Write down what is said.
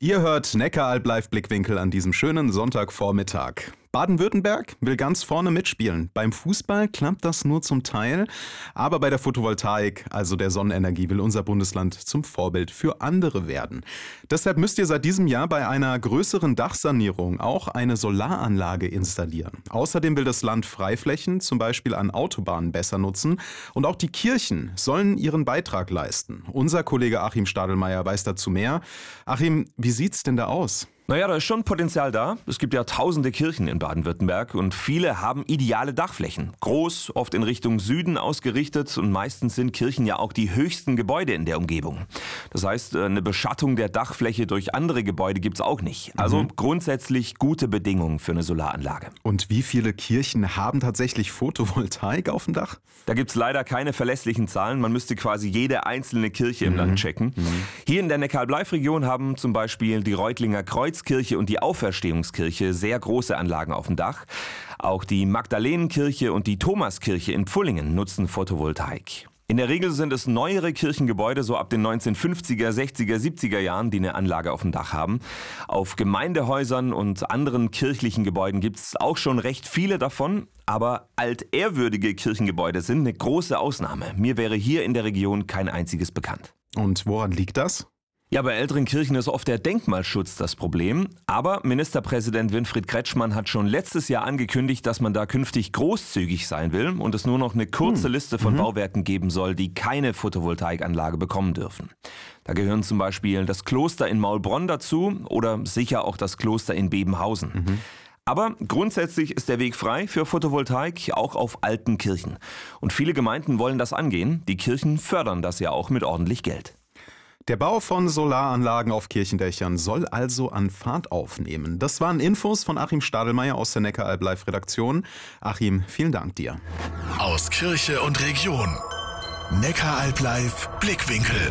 Ihr hört Neckaralb Live Blickwinkel an diesem schönen Sonntagvormittag. Baden-Württemberg will ganz vorne mitspielen. Beim Fußball klappt das nur zum Teil, aber bei der Photovoltaik, also der Sonnenenergie, will unser Bundesland zum Vorbild für andere werden. Deshalb müsst ihr seit diesem Jahr bei einer größeren Dachsanierung auch eine Solaranlage installieren. Außerdem will das Land Freiflächen, zum Beispiel an Autobahnen, besser nutzen und auch die Kirchen sollen ihren Beitrag leisten. Unser Kollege Achim Stadelmeier weiß dazu mehr. Achim, wie sieht's denn da aus? Naja, da ist schon Potenzial da. Es gibt ja tausende Kirchen in Baden-Württemberg und viele haben ideale Dachflächen. Groß, oft in Richtung Süden ausgerichtet und meistens sind Kirchen ja auch die höchsten Gebäude in der Umgebung. Das heißt, äh, eine Beschattung der Dachfläche durch andere Gebäude gibt's auch nicht. Also mhm. grundsätzlich gute Bedingungen für eine Solaranlage. Und wie viele Kirchen haben tatsächlich Photovoltaik auf dem Dach? Da gibt's leider keine verlässlichen Zahlen. Man müsste quasi jede einzelne Kirche im mhm. Land checken. Mhm. Hier in der Neckar-Bleif-Region haben zum Beispiel die Reutlinger Kreuz Kreuzkirche und die Auferstehungskirche sehr große Anlagen auf dem Dach. Auch die Magdalenenkirche und die Thomaskirche in Pfullingen nutzen Photovoltaik. In der Regel sind es neuere Kirchengebäude, so ab den 1950er, 60er, 70er Jahren, die eine Anlage auf dem Dach haben. Auf Gemeindehäusern und anderen kirchlichen Gebäuden gibt es auch schon recht viele davon, aber altehrwürdige Kirchengebäude sind eine große Ausnahme. Mir wäre hier in der Region kein einziges bekannt. Und woran liegt das? Ja, bei älteren Kirchen ist oft der Denkmalschutz das Problem. Aber Ministerpräsident Winfried Kretschmann hat schon letztes Jahr angekündigt, dass man da künftig großzügig sein will und es nur noch eine kurze hm. Liste von mhm. Bauwerken geben soll, die keine Photovoltaikanlage bekommen dürfen. Da gehören zum Beispiel das Kloster in Maulbronn dazu oder sicher auch das Kloster in Bebenhausen. Mhm. Aber grundsätzlich ist der Weg frei für Photovoltaik auch auf alten Kirchen. Und viele Gemeinden wollen das angehen. Die Kirchen fördern das ja auch mit ordentlich Geld. Der Bau von Solaranlagen auf Kirchendächern soll also an Fahrt aufnehmen. Das waren Infos von Achim Stadelmeier aus der Neckaralb Live Redaktion. Achim, vielen Dank dir. Aus Kirche und Region. Neckaralb Live Blickwinkel.